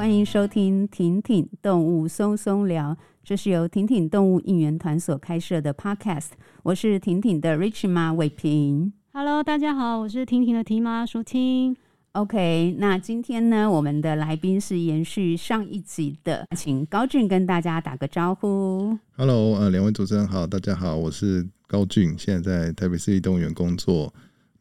欢迎收听婷婷动物松松聊，这是由婷婷动物应援团所开设的 Podcast。我是婷婷的 Rich 妈伟平。Hello，大家好，我是婷婷的提妈淑清。OK，那今天呢，我们的来宾是延续上一集的，请高俊跟大家打个招呼。Hello，呃，两位主持人好，大家好，我是高俊，现在在台北市立动物园工作。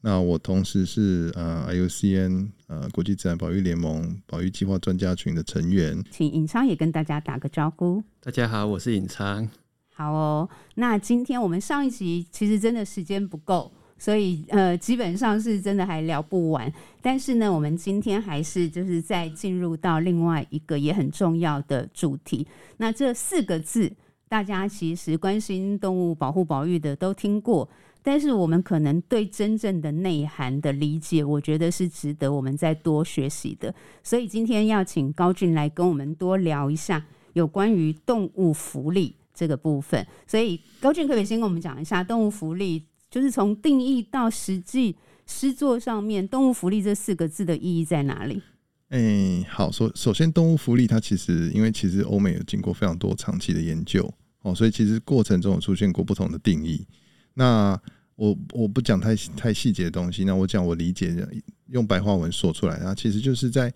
那我同时是呃 IUCN 呃国际自然保育联盟保育计划专家群的成员，请尹昌也跟大家打个招呼。大家好，我是尹昌。好哦，那今天我们上一集其实真的时间不够，所以呃基本上是真的还聊不完。但是呢，我们今天还是就是再进入到另外一个也很重要的主题。那这四个字，大家其实关心动物保护保育的都听过。但是我们可能对真正的内涵的理解，我觉得是值得我们再多学习的。所以今天要请高俊来跟我们多聊一下有关于动物福利这个部分。所以高俊可不可以先跟我们讲一下动物福利，就是从定义到实际施作上面，动物福利这四个字的意义在哪里？哎、好，首首先动物福利它其实因为其实欧美有经过非常多长期的研究哦，所以其实过程中有出现过不同的定义。那我我不讲太太细节的东西，那我讲我理解的，用白话文说出来，那其实就是在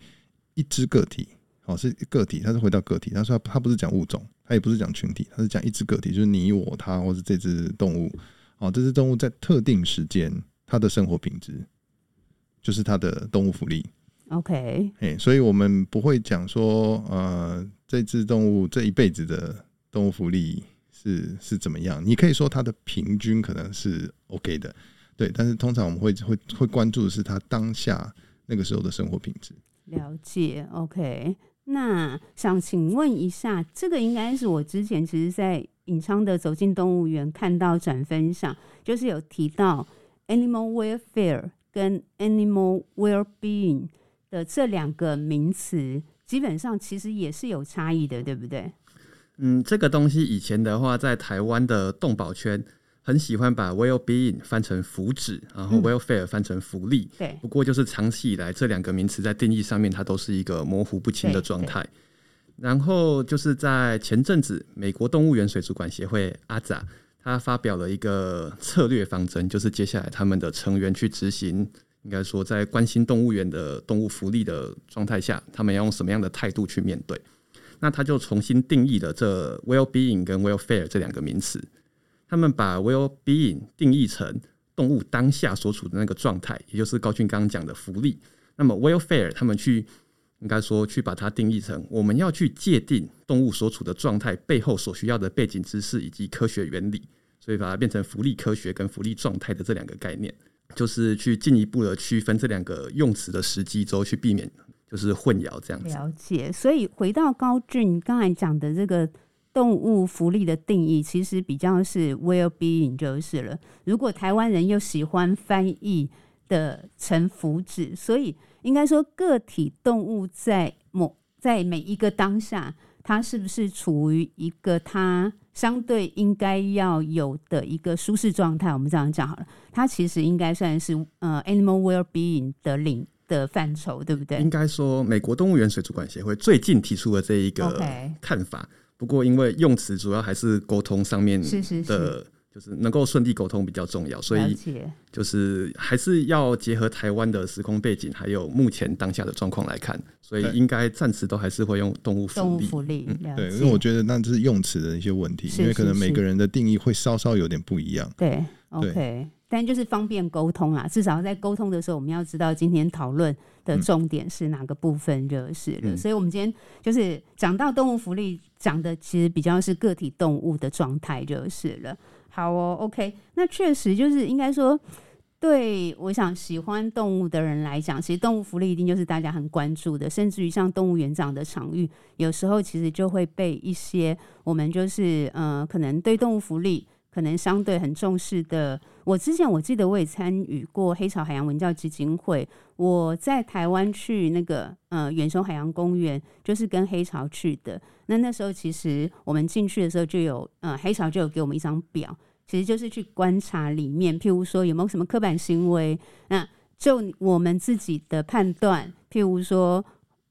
一只个体，好，是个体，它是回到个体，他说他不是讲物种，他也不是讲群体，他是讲一只个体，就是你我他，或是这只动物，好，这只动物在特定时间它的生活品质，就是它的动物福利。OK，哎，所以我们不会讲说，呃，这只动物这一辈子的动物福利。是是怎么样？你可以说它的平均可能是 OK 的，对。但是通常我们会会会关注的是它当下那个时候的生活品质。了解，OK。那想请问一下，这个应该是我之前其实，在尹昌的走进动物园看到展分享，就是有提到 animal welfare 跟 animal well-being 的这两个名词，基本上其实也是有差异的，对不对？嗯，这个东西以前的话，在台湾的动保圈很喜欢把 well-being 翻成福祉，然后 welfare 翻成福利。不过就是长期以来这两个名词在定义上面，它都是一个模糊不清的状态。然后就是在前阵子，美国动物园水族馆协会 AZA 他发表了一个策略方针，就是接下来他们的成员去执行，应该说在关心动物园的动物福利的状态下，他们要用什么样的态度去面对。那他就重新定义了这 well-being 跟 wellfare 这两个名词。他们把 well-being 定义成动物当下所处的那个状态，也就是高俊刚刚讲的福利。那么 welfare 他们去应该说去把它定义成我们要去界定动物所处的状态背后所需要的背景知识以及科学原理，所以把它变成福利科学跟福利状态的这两个概念，就是去进一步的区分这两个用词的时机之后去避免。就是混淆这样子。了解，所以回到高俊刚才讲的这个动物福利的定义，其实比较是 well-being 就是了。如果台湾人又喜欢翻译的成福祉，所以应该说个体动物在某在每一个当下，它是不是处于一个它相对应该要有的一个舒适状态？我们这样讲好了，它其实应该算是呃 animal well-being 的领。的范畴对不对？应该说，美国动物园水族馆协会最近提出了这一个看法。Okay. 不过，因为用词主要还是沟通上面的，是是是，就是能够顺利沟通比较重要，所以就是还是要结合台湾的时空背景，还有目前当下的状况来看，所以应该暂时都还是会用动物福利。动物福利，嗯，对，因为我觉得那就是用词的一些问题，因为可能每个人的定义会稍稍有点不一样。对，OK。但就是方便沟通啊，至少在沟通的时候，我们要知道今天讨论的重点是哪个部分就是了。嗯、所以，我们今天就是讲到动物福利，讲的其实比较是个体动物的状态就是了。好哦，OK，那确实就是应该说，对我想喜欢动物的人来讲，其实动物福利一定就是大家很关注的，甚至于像动物园这样的场域，有时候其实就会被一些我们就是呃，可能对动物福利。可能相对很重视的，我之前我记得我也参与过黑潮海洋文教基金会。我在台湾去那个呃远雄海洋公园，就是跟黑潮去的。那那时候其实我们进去的时候就有呃黑潮就有给我们一张表，其实就是去观察里面，譬如说有没有什么刻板行为。那就我们自己的判断，譬如说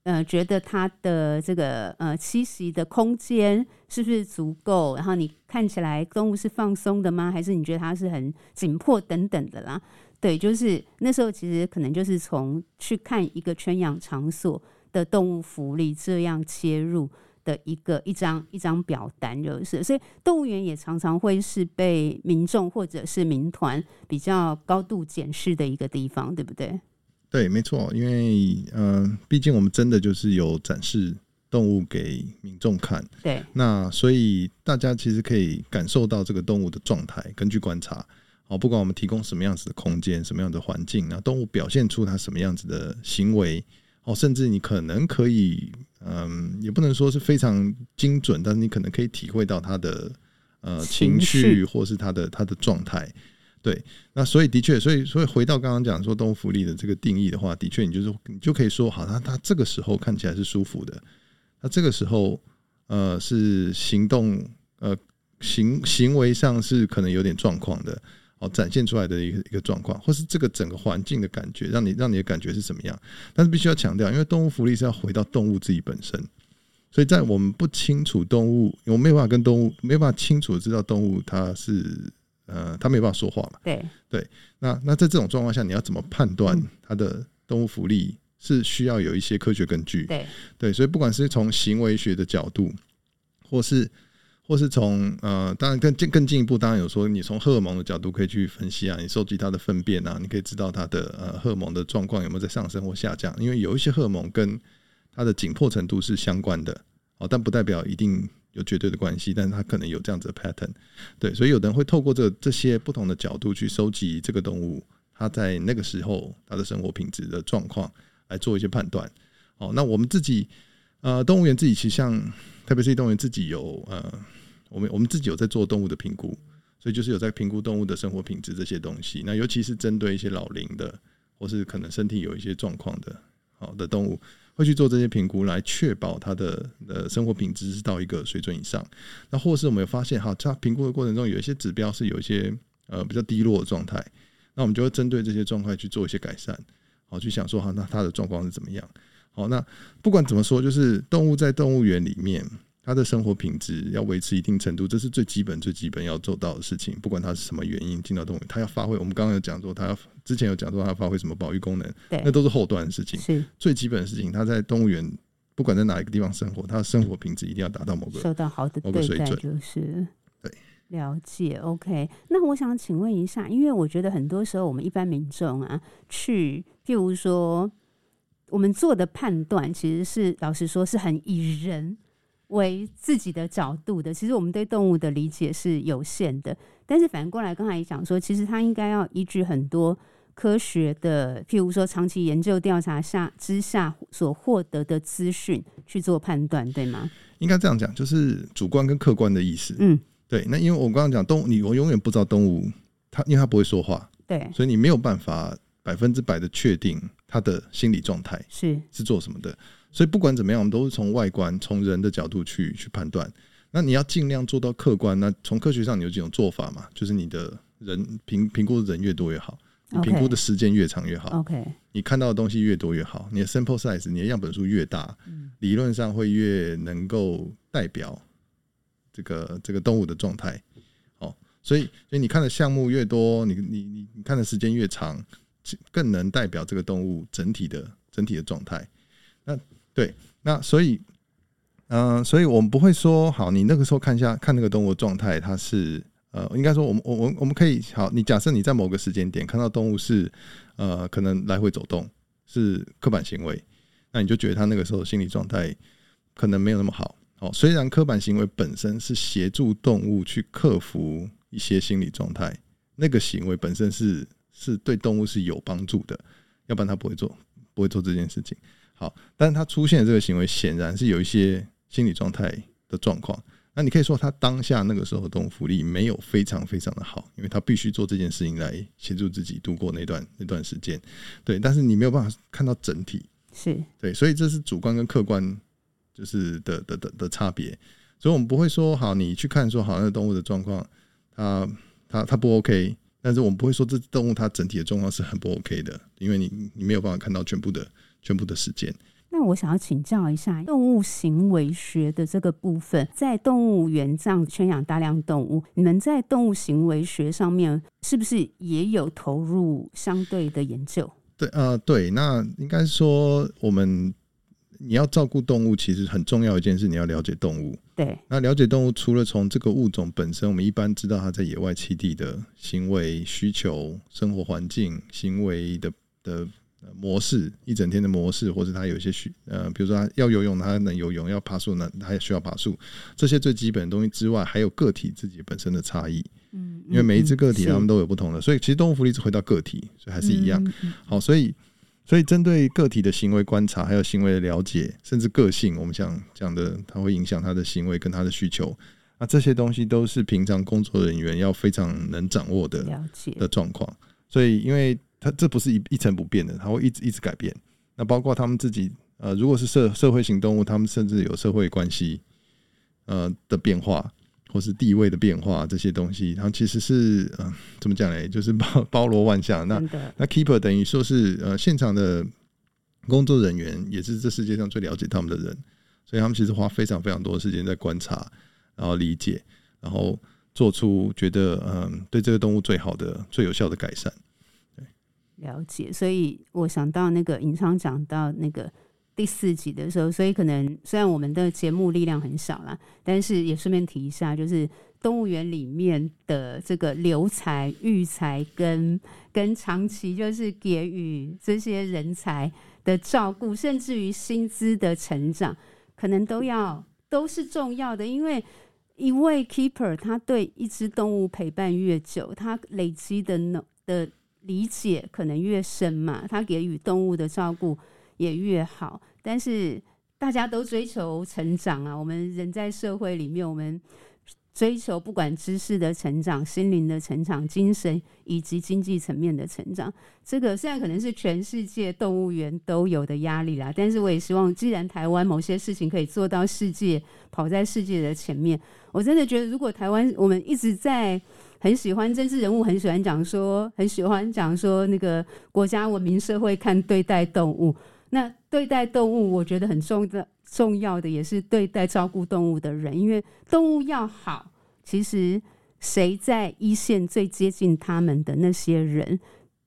呃觉得它的这个呃栖息的空间是不是足够？然后你看起来动物是放松的吗？还是你觉得它是很紧迫等等的啦？对，就是那时候其实可能就是从去看一个圈养场所的动物福利这样切入的一个一张一张表单，就是所以动物园也常常会是被民众或者是民团比较高度检视的一个地方，对不对？对，没错，因为嗯、呃，毕竟我们真的就是有展示动物给民众看，对，那所以大家其实可以感受到这个动物的状态，根据观察，哦，不管我们提供什么样子的空间，什么样的环境，那动物表现出它什么样子的行为，哦，甚至你可能可以，嗯，也不能说是非常精准，但是你可能可以体会到它的呃情绪，或是它的它的状态。对，那所以的确，所以所以回到刚刚讲说动物福利的这个定义的话，的确，你就是你就可以说，好，那它这个时候看起来是舒服的，那这个时候呃是行动呃行行为上是可能有点状况的，哦，展现出来的一个一个状况，或是这个整个环境的感觉，让你让你的感觉是什么样？但是必须要强调，因为动物福利是要回到动物自己本身，所以在我们不清楚动物，我没有办法跟动物没有办法清楚的知道动物它是。呃，他没办法说话嘛？对对，那那在这种状况下，你要怎么判断它的动物福利是需要有一些科学根据？对对，所以不管是从行为学的角度，或是或是从呃，当然更进更进一步，当然有说你从荷尔蒙的角度可以去分析啊，你收集它的粪便啊，你可以知道它的呃荷尔蒙的状况有没有在上升或下降，因为有一些荷尔蒙跟它的紧迫程度是相关的哦，但不代表一定。有绝对的关系，但是它可能有这样子的 pattern，对，所以有的人会透过这这些不同的角度去收集这个动物它在那个时候它的生活品质的状况来做一些判断。哦，那我们自己呃动物园自己其实像特别是动物园自己有呃我们我们自己有在做动物的评估，所以就是有在评估动物的生活品质这些东西。那尤其是针对一些老龄的或是可能身体有一些状况的好的动物。会去做这些评估，来确保他的呃生活品质是到一个水准以上。那或是我们有发现，哈，在评估的过程中有一些指标是有一些呃比较低落的状态，那我们就会针对这些状态去做一些改善。好，去想说哈，那他的状况是怎么样？好，那不管怎么说，就是动物在动物园里面。它的生活品质要维持一定程度，这是最基本、最基本要做到的事情。不管他是什么原因进到动物园，他要发挥。我们刚刚有讲说，他要之前有讲说，他要发挥什么保育功能，对，那都是后端的事情。是最基本的事情。他在动物园，不管在哪一个地方生活，他的生活品质一定要达到某个受到好的对待，就是对了解。OK，那我想请问一下，因为我觉得很多时候我们一般民众啊，去譬如说，我们做的判断，其实是老实说，是很以人。为自己的角度的，其实我们对动物的理解是有限的。但是反过来，刚才也讲说，其实它应该要依据很多科学的，譬如说长期研究调查下之下所获得的资讯去做判断，对吗？应该这样讲，就是主观跟客观的意思。嗯，对。那因为我刚刚讲动物，你我永远不知道动物它，因为它不会说话，对，所以你没有办法百分之百的确定它的心理状态是是做什么的。所以不管怎么样，我们都是从外观、从人的角度去去判断。那你要尽量做到客观。那从科学上，你有几种做法嘛？就是你的人评评估的人越多越好，你评估的时间越长越好。OK，你看到的东西越多越好，你的 sample size，你的样本数越大，理论上会越能够代表这个这个动物的状态。哦，所以所以你看的项目越多，你你你你看的时间越长，更能代表这个动物整体的整体的状态。那对，那所以，嗯、所以我们不会说，好，你那个时候看一下看那个动物状态，它是呃，应该说，我们我我我们可以好，你假设你在某个时间点看到动物是呃，可能来回走动，是刻板行为，那你就觉得它那个时候心理状态可能没有那么好。哦，虽然刻板行为本身是协助动物去克服一些心理状态，那个行为本身是是对动物是有帮助的，要不然它不会做不会做这件事情。好，但是他出现的这个行为显然是有一些心理状态的状况。那你可以说他当下那个时候的动物福利没有非常非常的好，因为他必须做这件事情来协助自己度过那段那段时间。对，但是你没有办法看到整体，是对，所以这是主观跟客观就是的的的的差别。所以我们不会说好，你去看说好那个动物的状况，它它它不 OK，但是我们不会说这只动物它整体的状况是很不 OK 的，因为你你没有办法看到全部的。全部的时间，那我想要请教一下，动物行为学的这个部分，在动物园这样圈养大量动物，你们在动物行为学上面是不是也有投入相对的研究？对，呃，对，那应该说我们你要照顾动物，其实很重要一件事，你要了解动物。对，那了解动物，除了从这个物种本身，我们一般知道它在野外栖地的行为需求、生活环境、行为的的。模式一整天的模式，或者它有一些需呃，比如说它要游泳，它能游泳；要爬树呢，它也需要爬树。这些最基本的东西之外，还有个体自己本身的差异。嗯，因为每一只个体它们都有不同的，所以其实动物福利是回到个体，所以还是一样。好，所以所以针对个体的行为观察，还有行为的了解，甚至个性，我们想讲的，它会影响他的行为跟他的需求。那这些东西都是平常工作人员要非常能掌握的了解的状况。所以因为。它这不是一一成不变的，它会一直一直改变。那包括他们自己，呃，如果是社社会型动物，他们甚至有社会关系，呃的变化，或是地位的变化这些东西，然后其实是，嗯、呃，怎么讲呢？就是包 包罗万象。那那 keeper 等于说是，呃，现场的工作人员也是这世界上最了解他们的人，所以他们其实花非常非常多的时间在观察，然后理解，然后做出觉得，嗯、呃，对这个动物最好的、最有效的改善。了解，所以我想到那个尹昌讲到那个第四集的时候，所以可能虽然我们的节目力量很小啦，但是也顺便提一下，就是动物园里面的这个留才、育才跟跟长期就是给予这些人才的照顾，甚至于薪资的成长，可能都要都是重要的，因为一位 keeper 他对一只动物陪伴越久，他累积的的。理解可能越深嘛，他给予动物的照顾也越好。但是大家都追求成长啊，我们人在社会里面，我们追求不管知识的成长、心灵的成长、精神以及经济层面的成长。这个虽然可能是全世界动物园都有的压力啦，但是我也希望，既然台湾某些事情可以做到世界，跑在世界的前面，我真的觉得，如果台湾我们一直在。很喜欢政治人物，很喜欢讲说，很喜欢讲说那个国家文明社会看对待动物。那对待动物，我觉得很重的重要的也是对待照顾动物的人，因为动物要好，其实谁在一线最接近他们的那些人，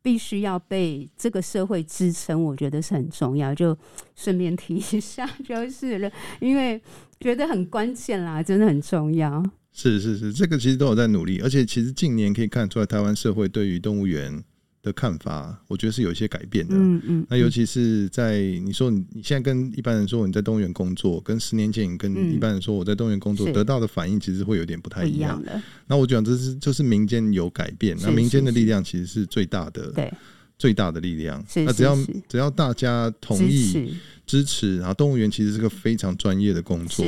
必须要被这个社会支撑，我觉得是很重要。就顺便提一下就是了，因为觉得很关键啦，真的很重要。是是是，这个其实都有在努力，而且其实近年可以看出来，台湾社会对于动物园的看法，我觉得是有一些改变的。嗯嗯。那尤其是在你说你你现在跟一般人说你在动物园工作，跟十年前你跟一般人说我在动物园工作，得到的反应其实会有点不太一样。那我讲这是就是民间有改变，那民间的力量其实是最大的，对，最大的力量。那只要只要大家同意支持，然后动物园其实是个非常专业的工作。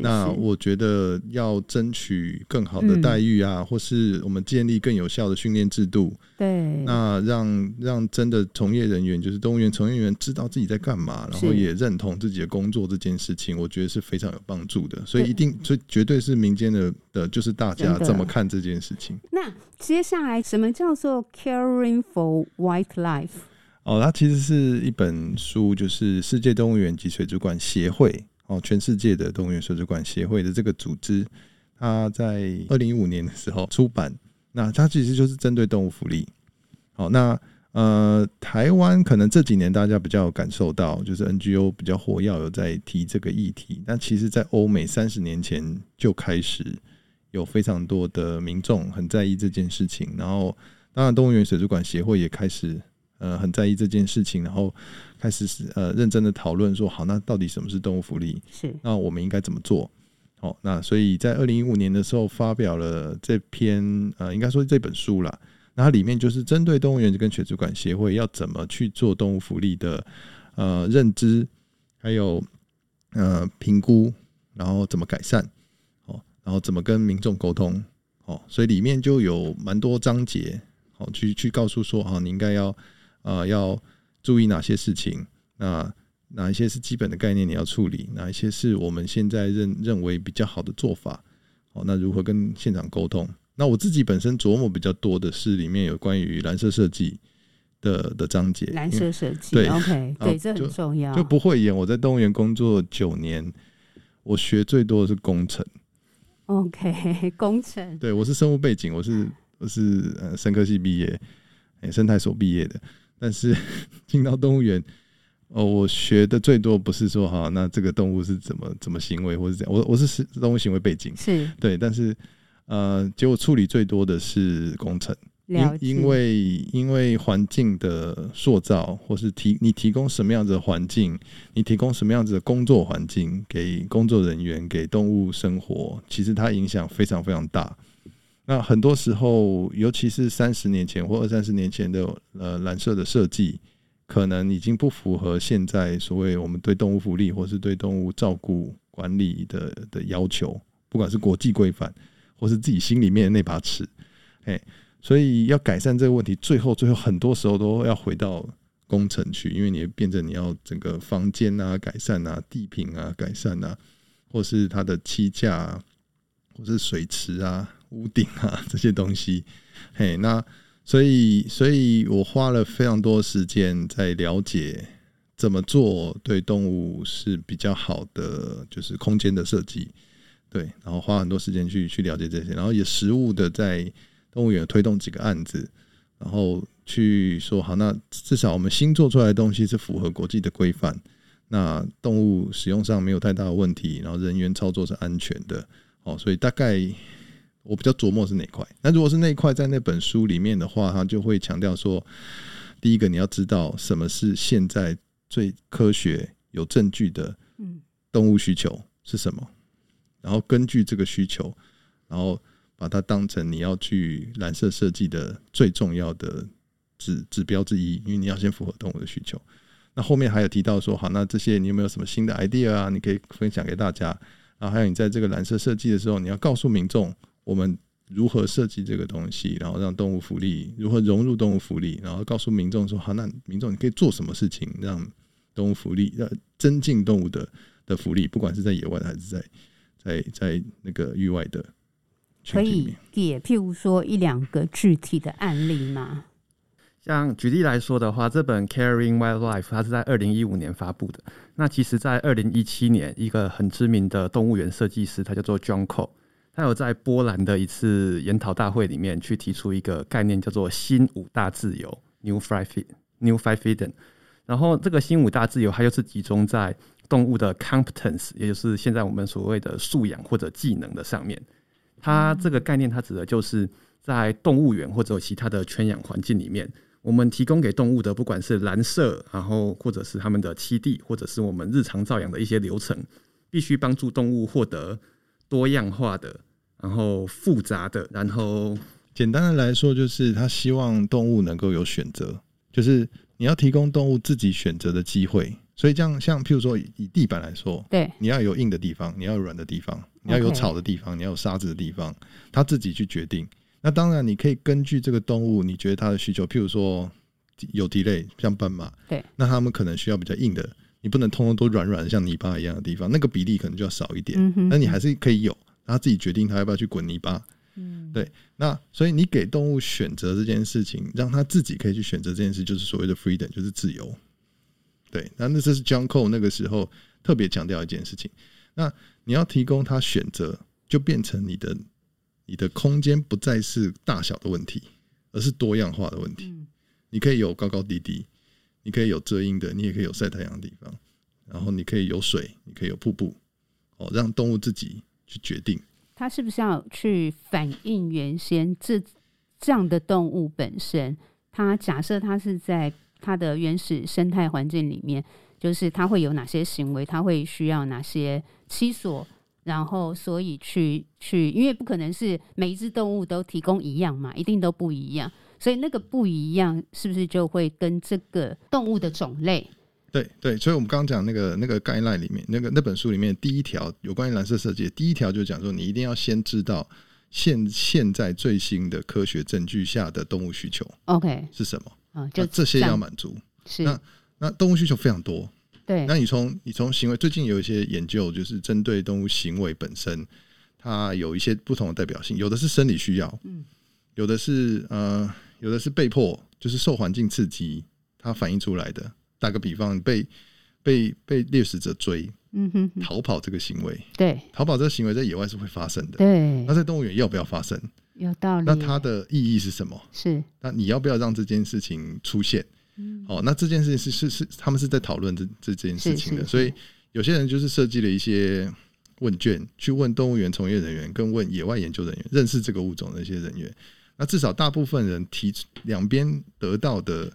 那我觉得要争取更好的待遇啊，嗯、或是我们建立更有效的训练制度。对，那让让真的从业人员，就是动物园从业员知道自己在干嘛，然后也认同自己的工作这件事情，我觉得是非常有帮助的。所以一定，所以绝对是民间的的，就是大家怎么看这件事情。那接下来什么叫做 Caring for Wildlife？哦，它其实是一本书，就是世界动物园及水族馆协会。哦，全世界的动物园水族馆协会的这个组织，它在二零一五年的时候出版。那它其实就是针对动物福利。好，那呃，台湾可能这几年大家比较有感受到，就是 NGO 比较活跃，有在提这个议题。但其实，在欧美三十年前就开始有非常多的民众很在意这件事情。然后，当然，动物园水族馆协会也开始。呃，很在意这件事情，然后开始呃认真的讨论说，好，那到底什么是动物福利？是，那我们应该怎么做？哦，那所以在二零一五年的时候发表了这篇呃，应该说是这本书啦。那它里面就是针对动物园跟水族馆协会要怎么去做动物福利的呃认知，还有呃评估，然后怎么改善，哦，然后怎么跟民众沟通，哦，所以里面就有蛮多章节，好，去去告诉说，哦，你应该要。呃，要注意哪些事情？那哪一些是基本的概念你要处理？哪一些是我们现在认认为比较好的做法？哦，那如何跟现场沟通？那我自己本身琢磨比较多的是里面有关于蓝色设计的的章节，蓝色设计，对，OK，对，这很重要，就，就不会演。我在动物园工作九年，我学最多的是工程，OK，工程，对，我是生物背景，我是我是呃生科系毕业，欸、生态所毕业的，但是 进到动物园，哦，我学的最多不是说哈，那这个动物是怎么怎么行为，或是怎样，我我是动物行为背景，是对，但是呃，结果处理最多的是工程。因因为因为环境的塑造，或是提你提供什么样子的环境，你提供什么样子的工作环境给工作人员，给动物生活，其实它影响非常非常大。那很多时候，尤其是三十年前或二三十年前的呃蓝色的设计，可能已经不符合现在所谓我们对动物福利或是对动物照顾管理的的要求，不管是国际规范，或是自己心里面的那把尺，哎。所以要改善这个问题，最后最后很多时候都要回到工程去，因为你变成你要整个房间啊改善啊，地坪啊改善啊，或是它的栖架啊，或是水池啊、屋顶啊这些东西。嘿，那所以所以我花了非常多时间在了解怎么做对动物是比较好的，就是空间的设计。对，然后花很多时间去去了解这些，然后也实务的在。动物园推动几个案子，然后去说好，那至少我们新做出来的东西是符合国际的规范，那动物使用上没有太大的问题，然后人员操作是安全的，哦，所以大概我比较琢磨是哪块。那如果是那一块在那本书里面的话，他就会强调说，第一个你要知道什么是现在最科学有证据的动物需求是什么，然后根据这个需求，然后。把它当成你要去蓝色设计的最重要的指指标之一，因为你要先符合动物的需求。那后面还有提到说，好，那这些你有没有什么新的 idea 啊？你可以分享给大家。然后还有你在这个蓝色设计的时候，你要告诉民众我们如何设计这个东西，然后让动物福利如何融入动物福利，然后告诉民众说，好，那民众你可以做什么事情让动物福利，要增进动物的的福利，不管是在野外的还是在在在那个域外的。可以给譬如说一两个具体的案例吗？像举例来说的话，这本《Caring Wildlife》它是在二零一五年发布的。那其实，在二零一七年，一个很知名的动物园设计师，他叫做 John Cole，他有在波兰的一次研讨大会里面去提出一个概念，叫做“新五大自由 ”（New Five New Five Freedom）。然后，这个新五大自由，它又是集中在动物的 competence，也就是现在我们所谓的素养或者技能的上面。它这个概念，它指的就是在动物园或者其他的圈养环境里面，我们提供给动物的，不管是蓝色，然后或者是他们的栖地，或者是我们日常照养的一些流程，必须帮助动物获得多样化的，然后复杂的，然后简单的来说，就是他希望动物能够有选择，就是你要提供动物自己选择的机会。所以这样，像譬如说以地板来说，对，你要有硬的地方，你要有软的地方，你要有草的地方，你要有沙子的地方，他自己去决定。那当然，你可以根据这个动物，你觉得它的需求，譬如说有蹄类，像斑马，对，那他们可能需要比较硬的，你不能通通都软软的，像泥巴一样的地方，那个比例可能就要少一点。那你还是可以有，他自己决定他要不要去滚泥巴。嗯，对。那所以你给动物选择这件事情，让他自己可以去选择这件事，就是所谓的 freedom，就是自由。对，那那这是 John Cole 那个时候特别强调一件事情。那你要提供他选择，就变成你的你的空间不再是大小的问题，而是多样化的问题。你可以有高高低低，你可以有遮阴的，你也可以有晒太阳的地方，然后你可以有水，你可以有瀑布，哦，让动物自己去决定。它是不是要去反映原先这这样的动物本身？它假设它是在。它的原始生态环境里面，就是它会有哪些行为，它会需要哪些栖所，然后所以去去，因为不可能是每一只动物都提供一样嘛，一定都不一样，所以那个不一样是不是就会跟这个动物的种类？对对，所以我们刚刚讲那个那个 guideline 里面，那个那本书里面第一条有关于蓝色设计，第一条就讲说，你一定要先知道现现在最新的科学证据下的动物需求，OK 是什么？啊，就这些要满足。是那那动物需求非常多。对，那你从你从行为，最近有一些研究，就是针对动物行为本身，它有一些不同的代表性。有的是生理需要，嗯，有的是呃，有的是被迫，就是受环境刺激，它反映出来的。打个比方，被被被猎食者追，嗯哼，逃跑这个行为，对，逃跑这个行为在野外是会发生的，对。那在动物园要不要发生？有道理。那它的意义是什么？是。那你要不要让这件事情出现？嗯。哦，那这件事情是是是，他们是在讨论这这件事情的，是是是，所以有些人就是设计了一些问卷，去问动物园从业人员，跟问野外研究人员，认识这个物种的一些人员。那至少大部分人提两边得到的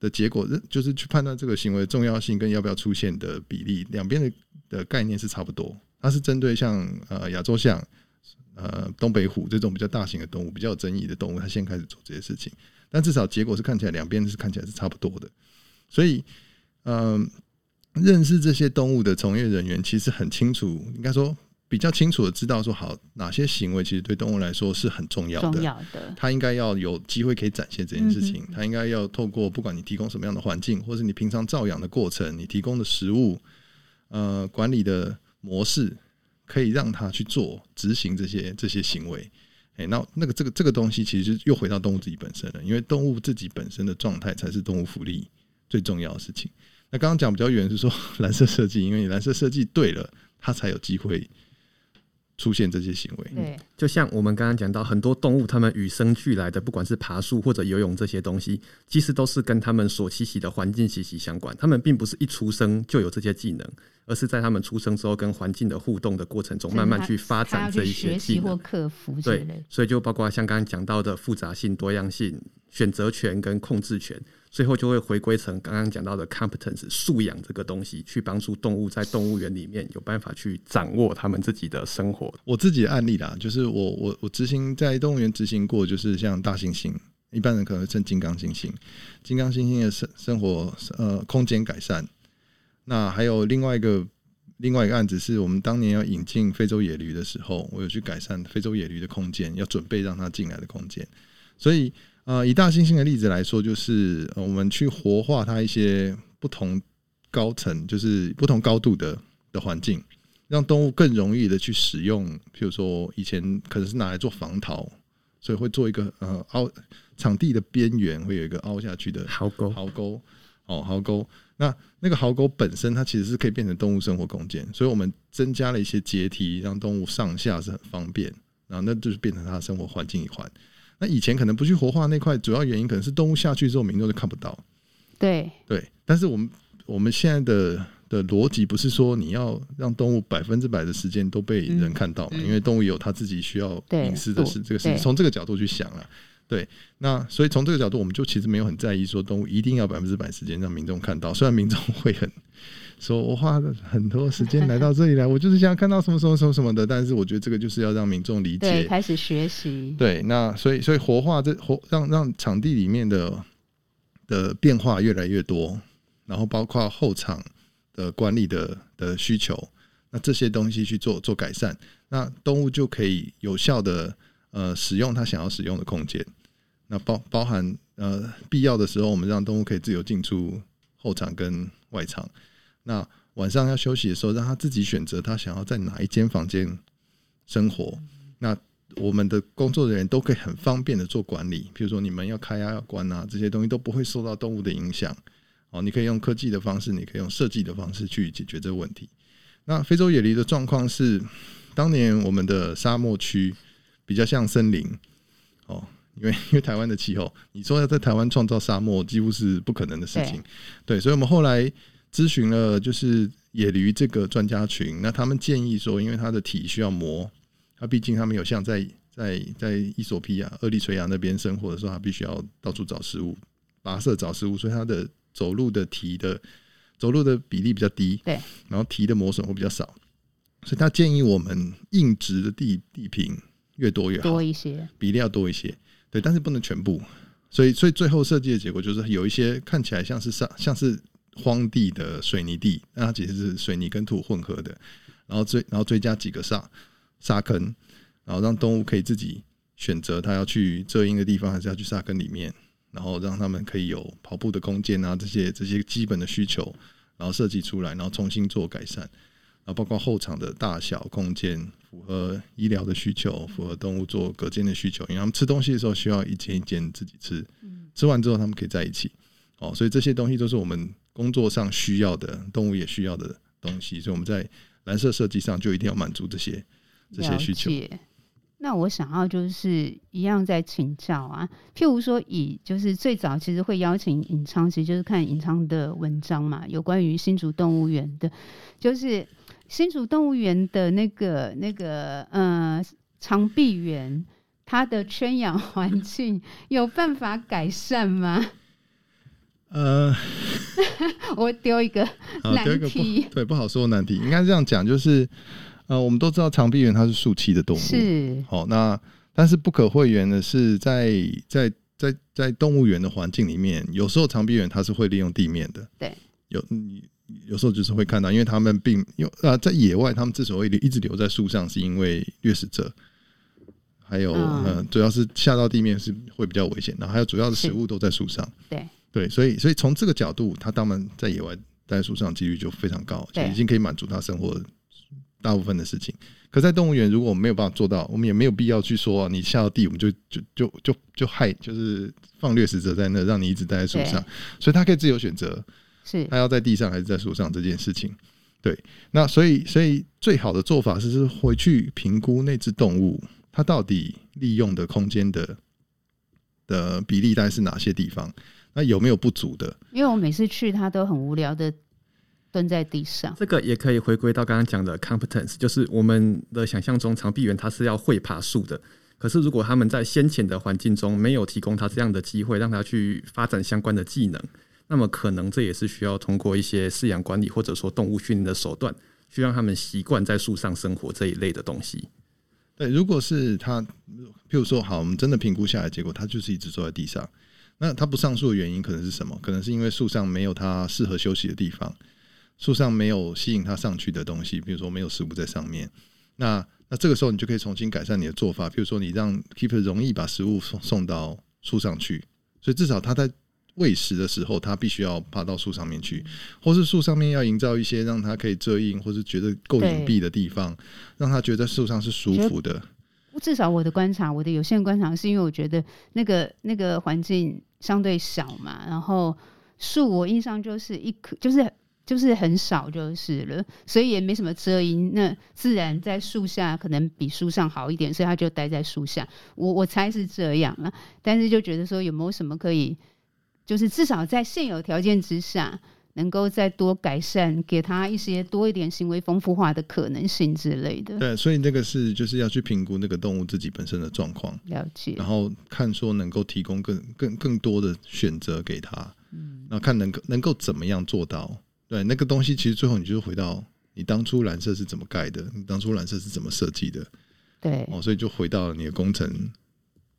的结果，就是去判断这个行为重要性跟要不要出现的比例，两边的的概念是差不多。它是针对像呃亚洲象、呃东北虎这种比较大型的动物，比较有争议的动物，它先开始做这些事情。但至少结果是看起来两边是看起来是差不多的。所以，嗯、认识这些动物的从业人员其实很清楚，应该说。比较清楚的知道说好哪些行为其实对动物来说是很重要的，重要的，它应该要有机会可以展现这件事情，它应该要透过不管你提供什么样的环境，或是你平常照养的过程，你提供的食物，呃，管理的模式，可以让它去做执行这些这些行为。哎，那那个这个这个东西其实又回到动物自己本身了，因为动物自己本身的状态才是动物福利最重要的事情。那刚刚讲比较远是说 蓝色设计，因为你蓝色设计对了，它才有机会。出现这些行为，对，就像我们刚刚讲到，很多动物它们与生俱来的，不管是爬树或者游泳这些东西，其实都是跟它们所栖息的环境息息相关。它们并不是一出生就有这些技能，而是在它们出生之后跟环境的互动的过程中，慢慢去发展这一些技能或克服。对，所以就包括像刚刚讲到的复杂性、多样性、选择权跟控制权。最后就会回归成刚刚讲到的 competence 素养这个东西，去帮助动物在动物园里面有办法去掌握他们自己的生活。我自己的案例啦，就是我我我执行在动物园执行过，就是像大猩猩，一般人可能称金刚猩猩，金刚猩猩的生生活呃空间改善。那还有另外一个另外一个案子，是我们当年要引进非洲野驴的时候，我有去改善非洲野驴的空间，要准备让它进来的空间，所以。呃，以大猩猩的例子来说，就是我们去活化它一些不同高层，就是不同高度的的环境，让动物更容易的去使用。譬如说，以前可能是拿来做防逃，所以会做一个呃凹场地的边缘会有一个凹下去的壕沟，壕沟哦，壕沟。那那个壕沟本身它其实是可以变成动物生活空间，所以我们增加了一些阶梯，让动物上下是很方便。然后那就是变成它的生活环境一环。那以前可能不去活化那块，主要原因可能是动物下去之后，民众就看不到。对对，但是我们我们现在的的逻辑不是说你要让动物百分之百的时间都被人看到嘛？因为动物有它自己需要隐私的事，这个事情从这个角度去想了。对，那所以从这个角度，我们就其实没有很在意说动物一定要百分之百时间让民众看到，虽然民众会很。说我花了很多时间来到这里来，我就是想看到什么什么什么什么的。但是我觉得这个就是要让民众理解，开始学习。对，那所以所以活化这活让让场地里面的的变化越来越多，然后包括后场的管理的的需求，那这些东西去做做改善，那动物就可以有效的呃使用它想要使用的空间。那包包含呃必要的时候，我们让动物可以自由进出后场跟外场。那晚上要休息的时候，让他自己选择他想要在哪一间房间生活。那我们的工作人员都可以很方便的做管理，比如说你们要开啊、要关啊，这些东西都不会受到动物的影响。哦，你可以用科技的方式，你可以用设计的方式去解决这个问题。那非洲野驴的状况是，当年我们的沙漠区比较像森林，哦，因为 因为台湾的气候，你说要在台湾创造沙漠几乎是不可能的事情。对，所以我们后来。咨询了就是野驴这个专家群，那他们建议说，因为它的体需要磨，它毕竟它没有像在在在伊索比亚、厄立垂亚那边生活的时候，它必须要到处找食物、跋涉找食物，所以它的走路的蹄的走路的比例比较低，对，然后蹄的磨损会比较少，所以他建议我们硬质的地地坪越多越好，多一些，比例要多一些，对，但是不能全部，所以所以最后设计的结果就是有一些看起来像是沙像是。荒地的水泥地，那它其实是水泥跟土混合的，然后追然后追加几个沙沙坑，然后让动物可以自己选择它要去遮阴的地方，还是要去沙坑里面，然后让他们可以有跑步的空间啊，这些这些基本的需求，然后设计出来，然后重新做改善。然后，包括后场的大小空间，符合医疗的需求，符合动物做隔间的需求。因为他们吃东西的时候需要一间一间自己吃，吃完之后他们可以在一起。哦，所以这些东西都是我们工作上需要的，动物也需要的东西。所以我们在蓝色设计上就一定要满足这些这些需求。那我想要就是一样在请教啊，譬如说以就是最早其实会邀请尹昌，其实就是看尹昌的文章嘛，有关于新竹动物园的，就是。新竹动物园的那个那个呃长臂猿，它的圈养环境 有办法改善吗？呃，我丢一个难题，不对，不好说难题，应该这样讲，就是呃，我们都知道长臂猿它是树栖的动物，是。好，那但是不可讳言的是在，在在在在动物园的环境里面，有时候长臂猿它是会利用地面的，对，有你。有时候就是会看到，因为他们并有啊，在野外，他们之所以一直留在树上，是因为掠食者，还有嗯，主要是下到地面是会比较危险，然后还有主要的食物都在树上，对对，所以所以从这个角度，他当然在野外待在树上几率就非常高，就已经可以满足他生活大部分的事情。可在动物园，如果我们没有办法做到，我们也没有必要去说你下到地，我们就就就就就害，就是放掠食者在那，让你一直待在树上，所以他可以自由选择。是，它要在地上还是在树上这件事情，对，那所以所以最好的做法是是回去评估那只动物它到底利用的空间的的比例大概是哪些地方，那有没有不足的？因为我每次去它都很无聊的蹲在地上，这个也可以回归到刚刚讲的 competence，就是我们的想象中长臂猿它是要会爬树的，可是如果他们在先前的环境中没有提供它这样的机会，让它去发展相关的技能。那么可能这也是需要通过一些饲养管理或者说动物训练的手段，去让他们习惯在树上生活这一类的东西。对，如果是他，譬如说，好，我们真的评估下来，结果他就是一直坐在地上。那他不上树的原因可能是什么？可能是因为树上没有他适合休息的地方，树上没有吸引他上去的东西，比如说没有食物在上面。那那这个时候你就可以重新改善你的做法，譬如说你让 keeper 容易把食物送送到树上去，所以至少他在。喂食的时候，它必须要爬到树上面去，或是树上面要营造一些让它可以遮阴，或是觉得够隐蔽的地方，让它觉得树上是舒服的。至少我的观察，我的有限观察，是因为我觉得那个那个环境相对小嘛，然后树我印象就是一棵，就是就是很少就是了，所以也没什么遮阴。那自然在树下可能比树上好一点，所以他就待在树下。我我猜是这样了，但是就觉得说有没有什么可以。就是至少在现有条件之下，能够再多改善，给他一些多一点行为丰富化的可能性之类的。对，所以那个是就是要去评估那个动物自己本身的状况，了解，然后看说能够提供更更更多的选择给他，嗯，然后看能够能够怎么样做到。对，那个东西其实最后你就是回到你当初蓝色是怎么盖的，你当初蓝色是怎么设计的，对，哦，所以就回到了你的工程。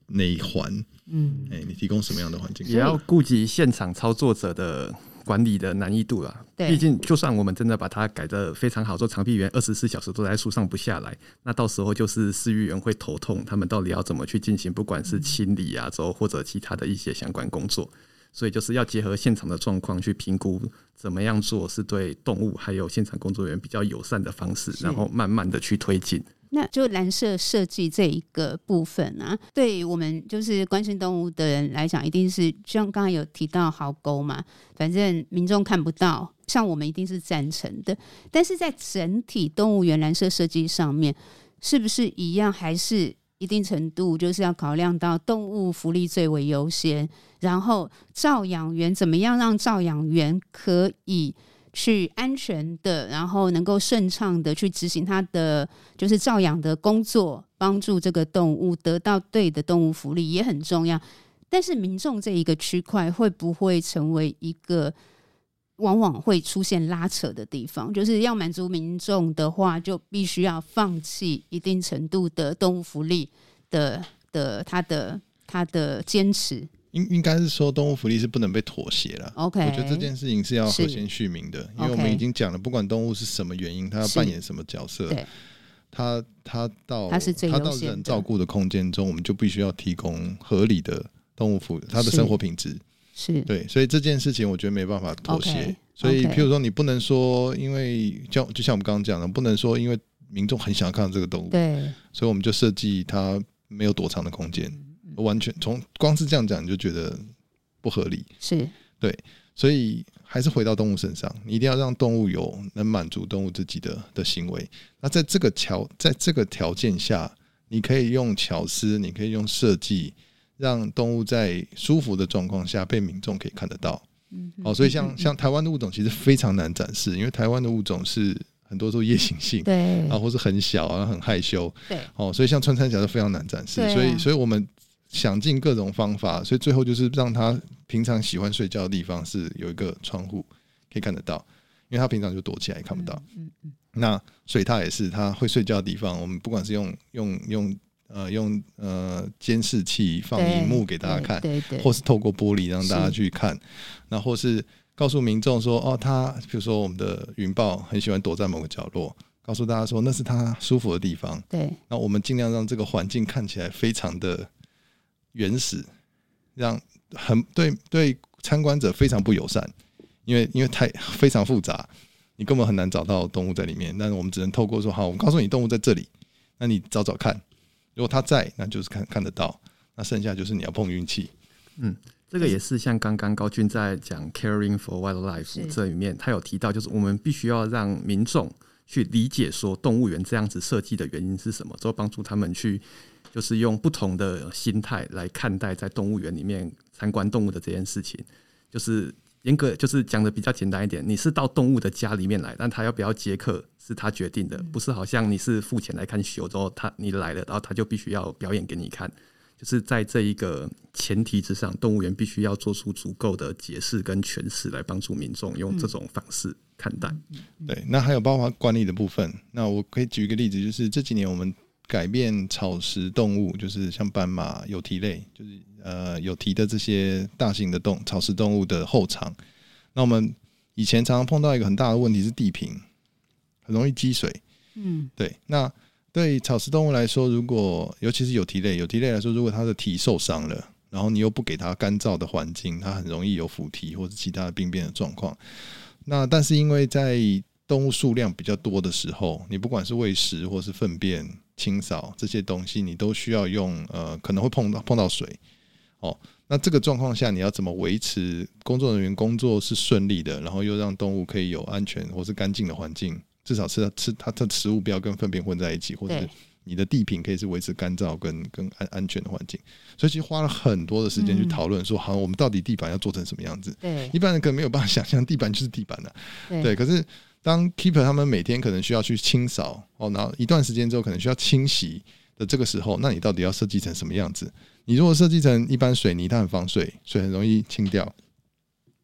那一环，嗯，哎、欸，你提供什么样的环境？也要顾及现场操作者的管理的难易度啦。对，毕竟就算我们真的把它改得非常好，做长臂猿二十四小时都在树上不下来，那到时候就是饲育员会头痛，他们到底要怎么去进行，不管是清理啊，之后或者其他的一些相关工作。所以就是要结合现场的状况去评估，怎么样做是对动物还有现场工作人员比较友善的方式，然后慢慢的去推进。那就蓝色设计这一个部分啊，对我们就是关心动物的人来讲，一定是像刚才有提到壕沟嘛，反正民众看不到，像我们一定是赞成的。但是在整体动物园蓝色设计上面，是不是一样？还是一定程度就是要考量到动物福利最为优先，然后照养员怎么样让照养员可以。去安全的，然后能够顺畅的去执行他的就是照养的工作，帮助这个动物得到对的动物福利也很重要。但是民众这一个区块会不会成为一个往往会出现拉扯的地方？就是要满足民众的话，就必须要放弃一定程度的动物福利的的他的他的坚持。应应该是说，动物福利是不能被妥协了。OK，我觉得这件事情是要和先续命的，因为我们已经讲了，不管动物是什么原因，它要扮演什么角色，它它到它到人照顾的空间中，我们就必须要提供合理的动物福，它的生活品质。是。对，所以这件事情我觉得没办法妥协。Okay, 所以譬如说，你不能说，因为就就像我们刚刚讲的，不能说因为民众很想要看到这个动物，对，所以我们就设计它没有躲藏的空间，完全从光是这样讲你就觉得不合理。是。对，所以还是回到动物身上，你一定要让动物有能满足动物自己的的行为。那在这个条在这个条件下，你可以用巧思，你可以用设计，让动物在舒服的状况下被民众可以看得到。嗯，好，所以像像台湾的物种其实非常难展示，因为台湾的物种是很多都夜行性，对，啊，或是很小啊，很害羞，对，哦，所以像穿山甲就非常难展示，啊、所以所以我们想尽各种方法，所以最后就是让他平常喜欢睡觉的地方是有一个窗户可以看得到，因为他平常就躲起来看不到。嗯嗯，那水獭也是，他会睡觉的地方，我们不管是用用用呃用呃监视器放荧幕给大家看，对对，或是透过玻璃让大家去看，那或是告诉民众说，哦，他比如说我们的云豹很喜欢躲在某个角落，告诉大家说那是他舒服的地方。对，那我们尽量让这个环境看起来非常的原始，让很对对参观者非常不友善，因为因为太非常复杂，你根本很难找到动物在里面。但是我们只能透过说，好，我告诉你动物在这里，那你找找看，如果它在，那就是看看得到，那剩下就是你要碰运气。嗯，这个也是像刚刚高俊在讲 caring for wildlife 这里面，他有提到，就是我们必须要让民众去理解说动物园这样子设计的原因是什么，之后帮助他们去。就是用不同的心态来看待在动物园里面参观动物的这件事情，就是严格就是讲的比较简单一点，你是到动物的家里面来，但他要不要接客是他决定的，不是好像你是付钱来看秀之后，他你来了，然后他就必须要表演给你看，就是在这一个前提之上，动物园必须要做出足够的解释跟诠释来帮助民众用这种方式看待。对，那还有包括管理的部分，那我可以举一个例子，就是这几年我们。改变草食动物，就是像斑马、有蹄类，就是呃有蹄的这些大型的动草食动物的后场。那我们以前常常碰到一个很大的问题是地平很容易积水。嗯，对。那对草食动物来说，如果尤其是有蹄类，有蹄类来说，如果它的蹄受伤了，然后你又不给它干燥的环境，它很容易有腐蹄或者其他的病变的状况。那但是因为在动物数量比较多的时候，你不管是喂食或是粪便。清扫这些东西，你都需要用呃，可能会碰到碰到水哦。那这个状况下，你要怎么维持工作人员工作是顺利的，然后又让动物可以有安全或是干净的环境，至少吃吃它的食物不要跟粪便混在一起，或者你的地坪可以是维持干燥跟跟安安全的环境。所以其实花了很多的时间去讨论，说好，我们到底地板要做成什么样子？对，一般人可能没有办法想象，地板就是地板的，对，可是。当 keeper 他们每天可能需要去清扫哦，然后一段时间之后可能需要清洗的这个时候，那你到底要设计成什么样子？你如果设计成一般水泥，它很防水，水很容易清掉，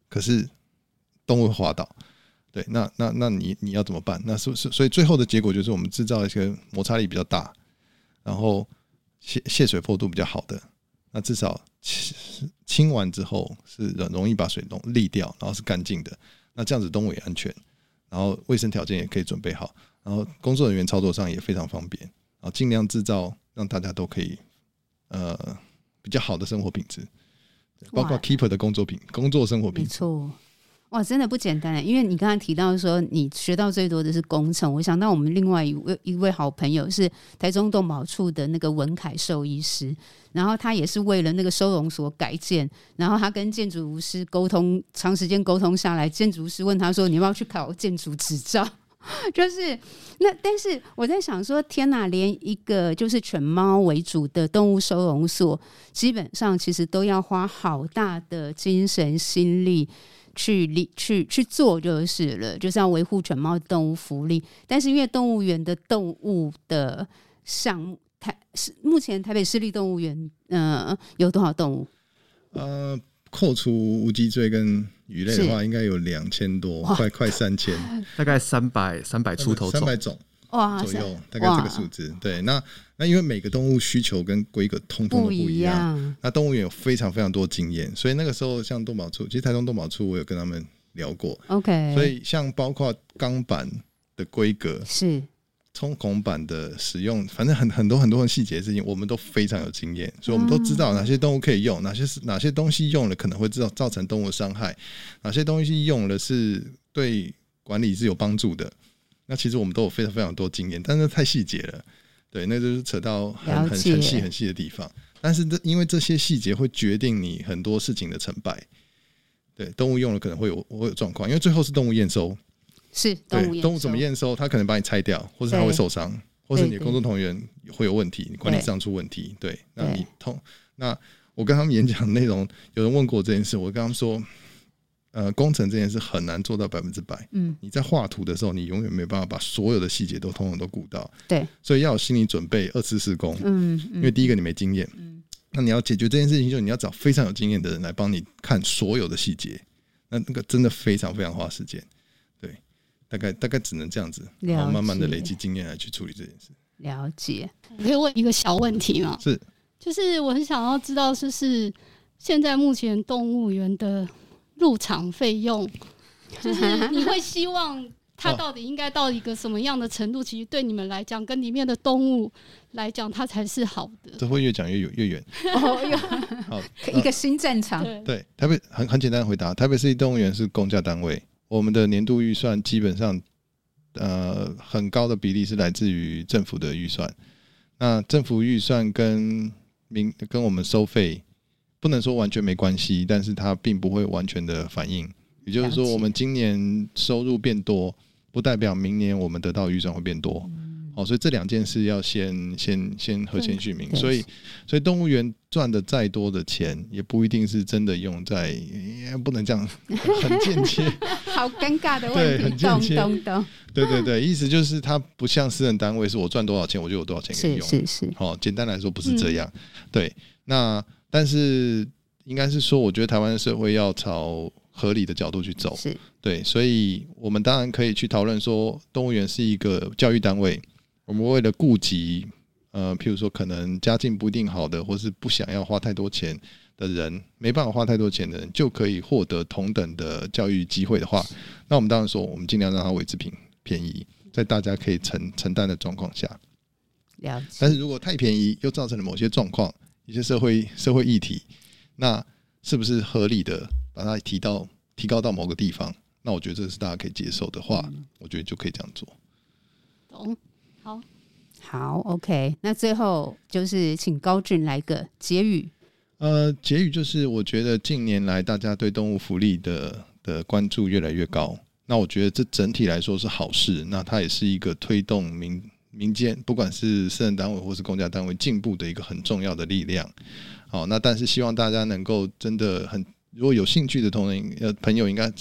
可是动物会滑倒，对，那那那你你要怎么办？那是不是所以最后的结果就是我们制造一些摩擦力比较大，然后泄泄水坡度比较好的，那至少清清完之后是容易把水弄沥掉，然后是干净的，那这样子动物也安全。然后卫生条件也可以准备好，然后工作人员操作上也非常方便，然后尽量制造让大家都可以呃比较好的生活品质，包括 keeper 的工作品工作生活品质。没错。哇，真的不简单！因为你刚才提到说你学到最多的是工程，我想到我们另外一位一位好朋友是台中动保处的那个文凯兽医师，然后他也是为了那个收容所改建，然后他跟建筑师沟通，长时间沟通下来，建筑师问他说：“你要不要去考建筑执照？” 就是那，但是我在想说，天哪，连一个就是犬猫为主的动物收容所，基本上其实都要花好大的精神心力。去理去去做就是了，就是要维护犬猫动物福利。但是因为动物园的动物的项目，台是目前台北市立动物园，嗯、呃，有多少动物？呃，扣除无脊椎跟鱼类的话，应该有两千多，快快三千，大概三百三百出头，三百种。左右，大概这个数字。对，那那因为每个动物需求跟规格通通都不一样。一那动物园有非常非常多经验，所以那个时候像动保处，其实台中动保处我有跟他们聊过。OK，所以像包括钢板的规格是冲孔板的使用，反正很很多很多很细节的事情，我们都非常有经验，所以我们都知道哪些动物可以用，哪些是哪些东西用了可能会造造成动物伤害，哪些东西用了是对管理是有帮助的。那其实我们都有非常非常多经验，但是太细节了，对，那就是扯到很很很细很细的地方。但是这因为这些细节会决定你很多事情的成败。对，动物用了可能会有会有状况，因为最后是动物验收。是动物，动物怎么验收？它可能把你拆掉，或者它会受伤，或者你的工作同仁会有问题，你管理上出问题。对，那你通那我跟他们演讲内容，有人问过这件事，我跟他们说，呃，工程这件事很难做到百分之百。嗯，你在画图的时候，你永远没有办法把所有的细节都通通都顾到。对，所以要有心理准备，二次施工。嗯，因为第一个你没经验。嗯，那你要解决这件事情，就你要找非常有经验的人来帮你看所有的细节。那那个真的非常非常花时间。对大概大概只能这样子，然后慢慢的累积经验来去处理这件事。了解，我可以问一个小问题吗？是，就是我很想要知道，就是现在目前动物园的入场费用，就是你会希望它到底应该到一个什么样的程度？其实对你们来讲，跟里面的动物来讲，它才是好的。这会越讲越远越远。哦，好，一个新战场。对，台北很很简单的回答，台北市立动物园是公家单位。我们的年度预算基本上，呃，很高的比例是来自于政府的预算。那政府预算跟民跟我们收费，不能说完全没关系，但是它并不会完全的反映。也就是说，我们今年收入变多，不代表明年我们得到预算会变多。哦，所以这两件事要先先先和前续明，所以所以动物园赚的再多的钱，也不一定是真的用在，也不能这样很间接，好尴尬的问题，对，很间接，对对对，意思就是它不像私人单位，是我赚多少钱我就有多少钱可以用，是是是，好，简单来说不是这样，对，那但是应该是说，我觉得台湾的社会要朝合理的角度去走，是对，所以我们当然可以去讨论说，动物园是一个教育单位。我们为了顾及，呃，譬如说可能家境不一定好的，或是不想要花太多钱的人，没办法花太多钱的人，就可以获得同等的教育机会的话，那我们当然说，我们尽量让它维持平便宜，在大家可以承承担的状况下。了解。但是如果太便宜，又造成了某些状况，一些社会社会议题，那是不是合理的把它提到提高到某个地方？那我觉得这是大家可以接受的话，嗯、我觉得就可以这样做。懂。好，好，OK。那最后就是请高俊来个结语。呃，结语就是我觉得近年来大家对动物福利的的关注越来越高，那我觉得这整体来说是好事。那它也是一个推动民民间，不管是私人单位或是公家单位进步的一个很重要的力量。好，那但是希望大家能够真的很，如果有兴趣的同仁呃朋友应该。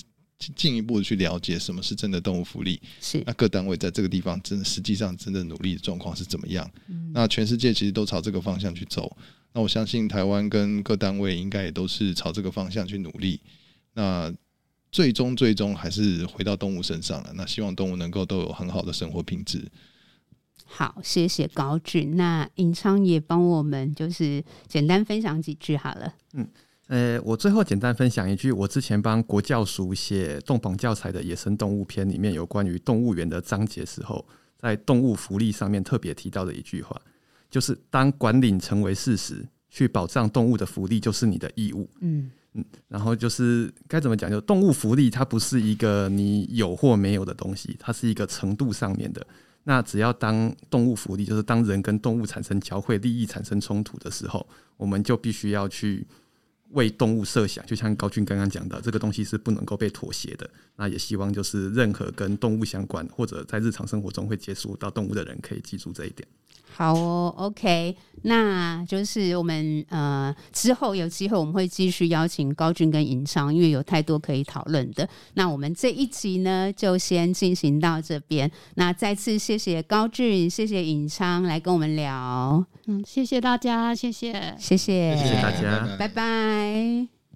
进一步的去了解什么是真的动物福利，是那各单位在这个地方真的实际上真的努力的状况是怎么样？嗯，那全世界其实都朝这个方向去走，那我相信台湾跟各单位应该也都是朝这个方向去努力。那最终最终还是回到动物身上了。那希望动物能够都有很好的生活品质。好，谢谢高俊。那尹昌也帮我们就是简单分享几句好了。嗯。呃，我最后简单分享一句，我之前帮国教署写动保教材的野生动物篇里面有关于动物园的章节时候，在动物福利上面特别提到的一句话，就是当管理成为事实，去保障动物的福利就是你的义务。嗯嗯，然后就是该怎么讲，就动物福利它不是一个你有或没有的东西，它是一个程度上面的。那只要当动物福利，就是当人跟动物产生交汇、利益产生冲突的时候，我们就必须要去。为动物设想，就像高俊刚刚讲的，这个东西是不能够被妥协的。那也希望就是任何跟动物相关或者在日常生活中会接触到动物的人，可以记住这一点。好哦，OK，那就是我们呃之后有机会我们会继续邀请高俊跟尹昌，因为有太多可以讨论的。那我们这一集呢就先进行到这边。那再次谢谢高俊，谢谢尹昌来跟我们聊。嗯，谢谢大家，谢谢，谢谢，谢谢大家，拜拜。